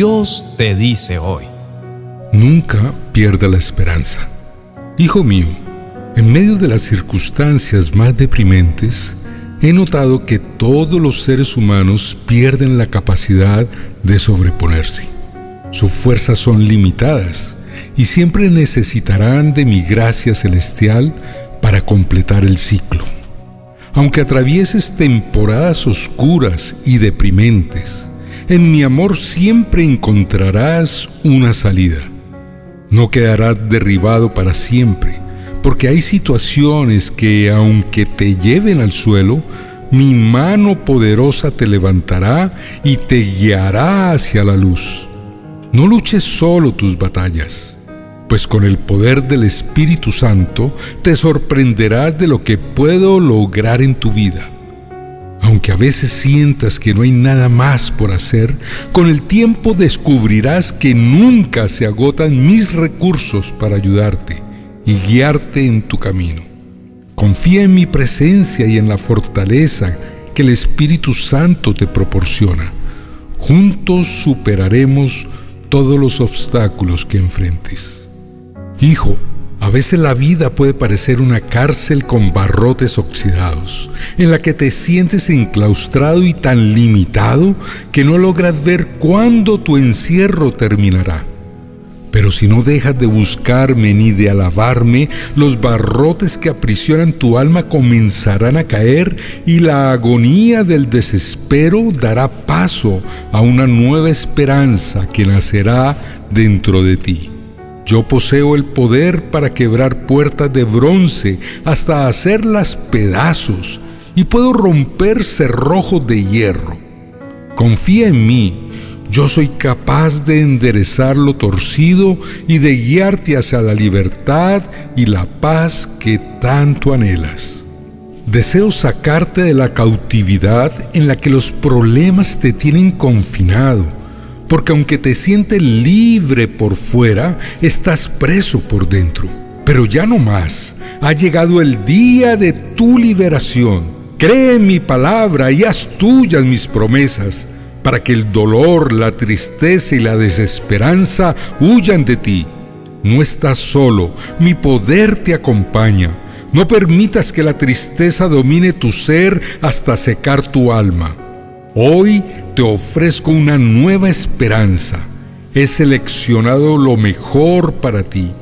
Dios te dice hoy. Nunca pierda la esperanza. Hijo mío, en medio de las circunstancias más deprimentes, he notado que todos los seres humanos pierden la capacidad de sobreponerse. Sus fuerzas son limitadas y siempre necesitarán de mi gracia celestial para completar el ciclo. Aunque atravieses temporadas oscuras y deprimentes, en mi amor siempre encontrarás una salida. No quedarás derribado para siempre, porque hay situaciones que aunque te lleven al suelo, mi mano poderosa te levantará y te guiará hacia la luz. No luches solo tus batallas pues con el poder del Espíritu Santo te sorprenderás de lo que puedo lograr en tu vida. Aunque a veces sientas que no hay nada más por hacer, con el tiempo descubrirás que nunca se agotan mis recursos para ayudarte y guiarte en tu camino. Confía en mi presencia y en la fortaleza que el Espíritu Santo te proporciona. Juntos superaremos todos los obstáculos que enfrentes. Hijo, a veces la vida puede parecer una cárcel con barrotes oxidados, en la que te sientes enclaustrado y tan limitado que no logras ver cuándo tu encierro terminará. Pero si no dejas de buscarme ni de alabarme, los barrotes que aprisionan tu alma comenzarán a caer y la agonía del desespero dará paso a una nueva esperanza que nacerá dentro de ti. Yo poseo el poder para quebrar puertas de bronce hasta hacerlas pedazos y puedo romper cerrojos de hierro. Confía en mí, yo soy capaz de enderezar lo torcido y de guiarte hacia la libertad y la paz que tanto anhelas. Deseo sacarte de la cautividad en la que los problemas te tienen confinado porque aunque te sientes libre por fuera, estás preso por dentro. Pero ya no más, ha llegado el día de tu liberación. Cree en mi palabra y haz tuyas mis promesas, para que el dolor, la tristeza y la desesperanza huyan de ti. No estás solo, mi poder te acompaña. No permitas que la tristeza domine tu ser hasta secar tu alma. Hoy te ofrezco una nueva esperanza. He seleccionado lo mejor para ti.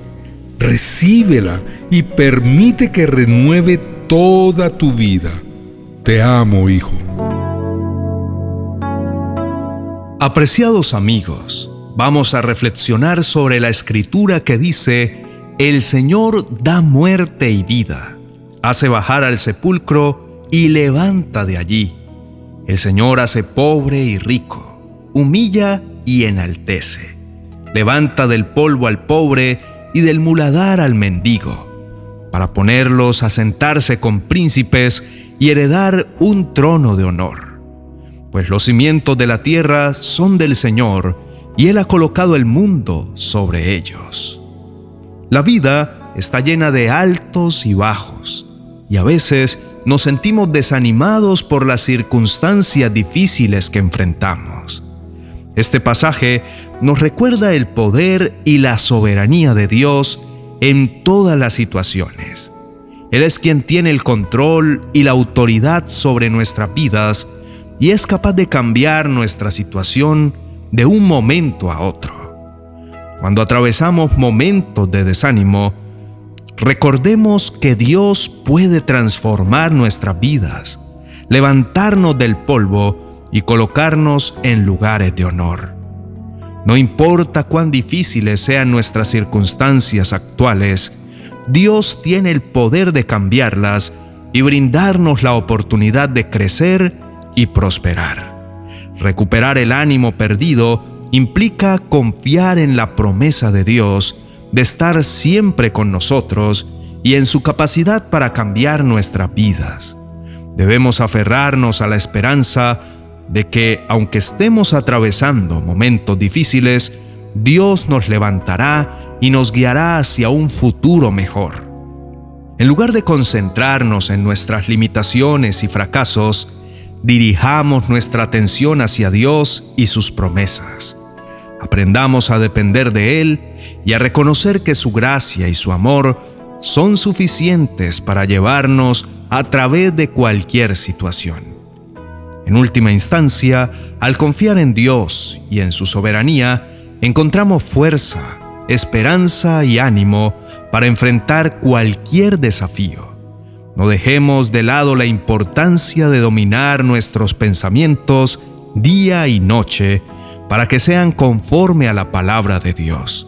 Recíbela y permite que renueve toda tu vida. Te amo, hijo. Apreciados amigos, vamos a reflexionar sobre la escritura que dice, el Señor da muerte y vida, hace bajar al sepulcro y levanta de allí el Señor hace pobre y rico, humilla y enaltece. Levanta del polvo al pobre y del muladar al mendigo, para ponerlos a sentarse con príncipes y heredar un trono de honor. Pues los cimientos de la tierra son del Señor, y Él ha colocado el mundo sobre ellos. La vida está llena de altos y bajos, y a veces nos sentimos desanimados por las circunstancias difíciles que enfrentamos. Este pasaje nos recuerda el poder y la soberanía de Dios en todas las situaciones. Él es quien tiene el control y la autoridad sobre nuestras vidas y es capaz de cambiar nuestra situación de un momento a otro. Cuando atravesamos momentos de desánimo, Recordemos que Dios puede transformar nuestras vidas, levantarnos del polvo y colocarnos en lugares de honor. No importa cuán difíciles sean nuestras circunstancias actuales, Dios tiene el poder de cambiarlas y brindarnos la oportunidad de crecer y prosperar. Recuperar el ánimo perdido implica confiar en la promesa de Dios de estar siempre con nosotros y en su capacidad para cambiar nuestras vidas. Debemos aferrarnos a la esperanza de que, aunque estemos atravesando momentos difíciles, Dios nos levantará y nos guiará hacia un futuro mejor. En lugar de concentrarnos en nuestras limitaciones y fracasos, dirijamos nuestra atención hacia Dios y sus promesas. Aprendamos a depender de Él y a reconocer que su gracia y su amor son suficientes para llevarnos a través de cualquier situación. En última instancia, al confiar en Dios y en su soberanía, encontramos fuerza, esperanza y ánimo para enfrentar cualquier desafío. No dejemos de lado la importancia de dominar nuestros pensamientos día y noche para que sean conforme a la palabra de Dios.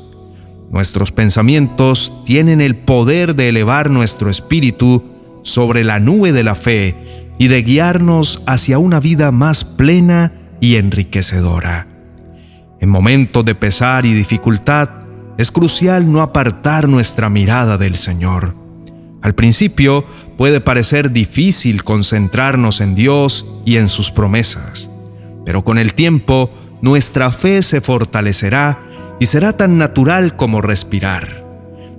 Nuestros pensamientos tienen el poder de elevar nuestro espíritu sobre la nube de la fe y de guiarnos hacia una vida más plena y enriquecedora. En momentos de pesar y dificultad, es crucial no apartar nuestra mirada del Señor. Al principio puede parecer difícil concentrarnos en Dios y en sus promesas, pero con el tiempo nuestra fe se fortalecerá y será tan natural como respirar.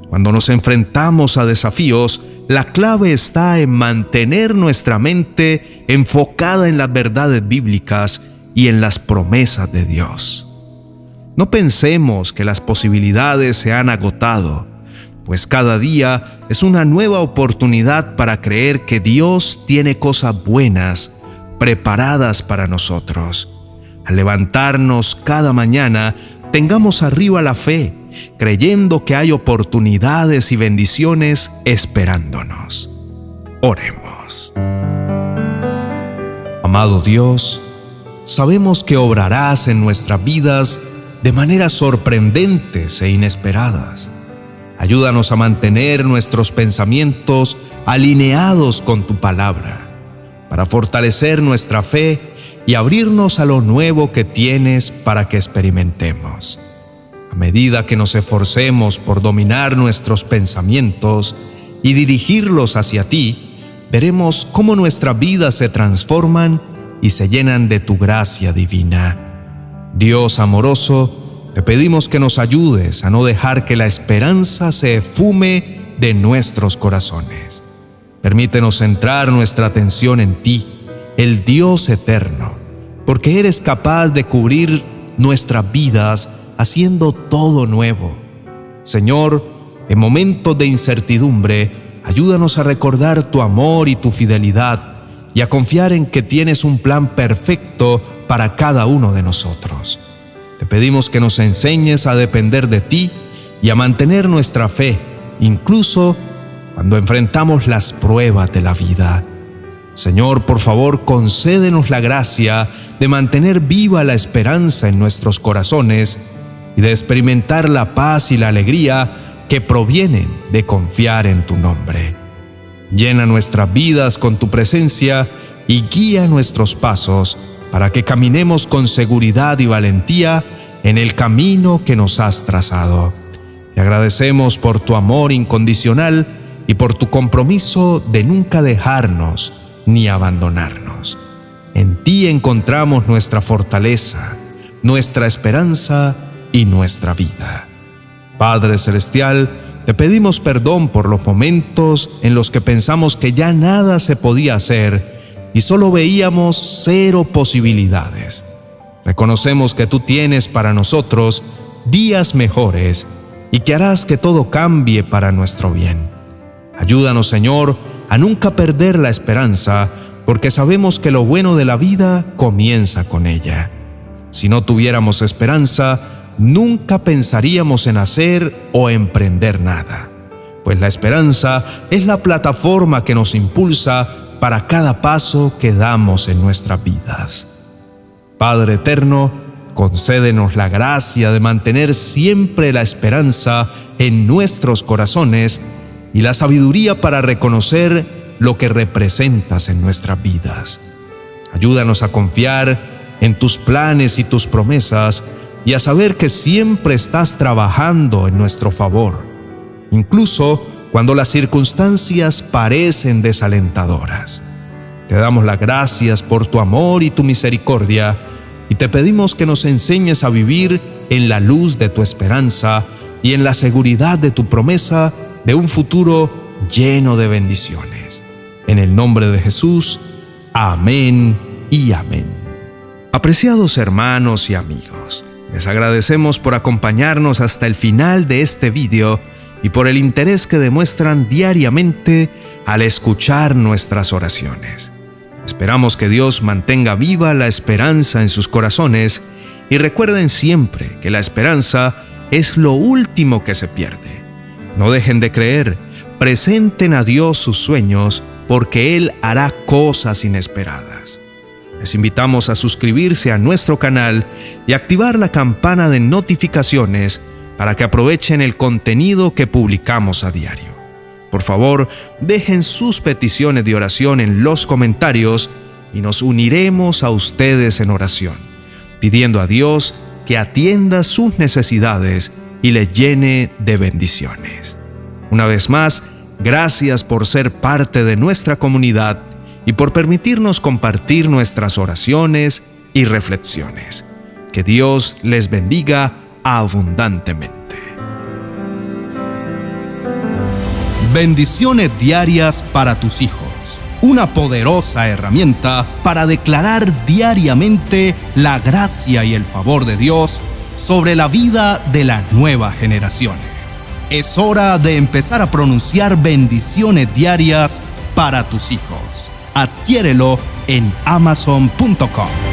Cuando nos enfrentamos a desafíos, la clave está en mantener nuestra mente enfocada en las verdades bíblicas y en las promesas de Dios. No pensemos que las posibilidades se han agotado, pues cada día es una nueva oportunidad para creer que Dios tiene cosas buenas preparadas para nosotros. Al levantarnos cada mañana, tengamos arriba la fe, creyendo que hay oportunidades y bendiciones esperándonos. Oremos. Amado Dios, sabemos que obrarás en nuestras vidas de maneras sorprendentes e inesperadas. Ayúdanos a mantener nuestros pensamientos alineados con tu palabra, para fortalecer nuestra fe y abrirnos a lo nuevo que tienes para que experimentemos. A medida que nos esforcemos por dominar nuestros pensamientos y dirigirlos hacia ti, veremos cómo nuestras vidas se transforman y se llenan de tu gracia divina. Dios amoroso, te pedimos que nos ayudes a no dejar que la esperanza se efume de nuestros corazones. Permítenos centrar nuestra atención en ti, el Dios eterno, porque eres capaz de cubrir nuestras vidas haciendo todo nuevo. Señor, en momentos de incertidumbre, ayúdanos a recordar tu amor y tu fidelidad y a confiar en que tienes un plan perfecto para cada uno de nosotros. Te pedimos que nos enseñes a depender de ti y a mantener nuestra fe, incluso cuando enfrentamos las pruebas de la vida. Señor, por favor, concédenos la gracia de mantener viva la esperanza en nuestros corazones y de experimentar la paz y la alegría que provienen de confiar en tu nombre. Llena nuestras vidas con tu presencia y guía nuestros pasos para que caminemos con seguridad y valentía en el camino que nos has trazado. Te agradecemos por tu amor incondicional y por tu compromiso de nunca dejarnos ni abandonarnos. En ti encontramos nuestra fortaleza, nuestra esperanza y nuestra vida. Padre Celestial, te pedimos perdón por los momentos en los que pensamos que ya nada se podía hacer y solo veíamos cero posibilidades. Reconocemos que tú tienes para nosotros días mejores y que harás que todo cambie para nuestro bien. Ayúdanos, Señor, a nunca perder la esperanza, porque sabemos que lo bueno de la vida comienza con ella. Si no tuviéramos esperanza, nunca pensaríamos en hacer o emprender nada, pues la esperanza es la plataforma que nos impulsa para cada paso que damos en nuestras vidas. Padre eterno, concédenos la gracia de mantener siempre la esperanza en nuestros corazones y la sabiduría para reconocer lo que representas en nuestras vidas. Ayúdanos a confiar en tus planes y tus promesas y a saber que siempre estás trabajando en nuestro favor, incluso cuando las circunstancias parecen desalentadoras. Te damos las gracias por tu amor y tu misericordia y te pedimos que nos enseñes a vivir en la luz de tu esperanza y en la seguridad de tu promesa de un futuro lleno de bendiciones. En el nombre de Jesús, amén y amén. Apreciados hermanos y amigos, Les agradecemos por acompañarnos hasta el final de este vídeo y por el interés que demuestran diariamente al escuchar nuestras oraciones. Esperamos que Dios mantenga viva la esperanza en sus corazones y recuerden siempre que la esperanza es lo último que se pierde. No dejen de creer, presenten a Dios sus sueños porque Él hará cosas inesperadas. Les invitamos a suscribirse a nuestro canal y activar la campana de notificaciones para que aprovechen el contenido que publicamos a diario. Por favor, dejen sus peticiones de oración en los comentarios y nos uniremos a ustedes en oración, pidiendo a Dios que atienda sus necesidades y le llene de bendiciones. Una vez más, gracias por ser parte de nuestra comunidad y por permitirnos compartir nuestras oraciones y reflexiones. Que Dios les bendiga abundantemente. Bendiciones diarias para tus hijos. Una poderosa herramienta para declarar diariamente la gracia y el favor de Dios sobre la vida de las nuevas generaciones. Es hora de empezar a pronunciar bendiciones diarias para tus hijos adquiérelo en amazon.com.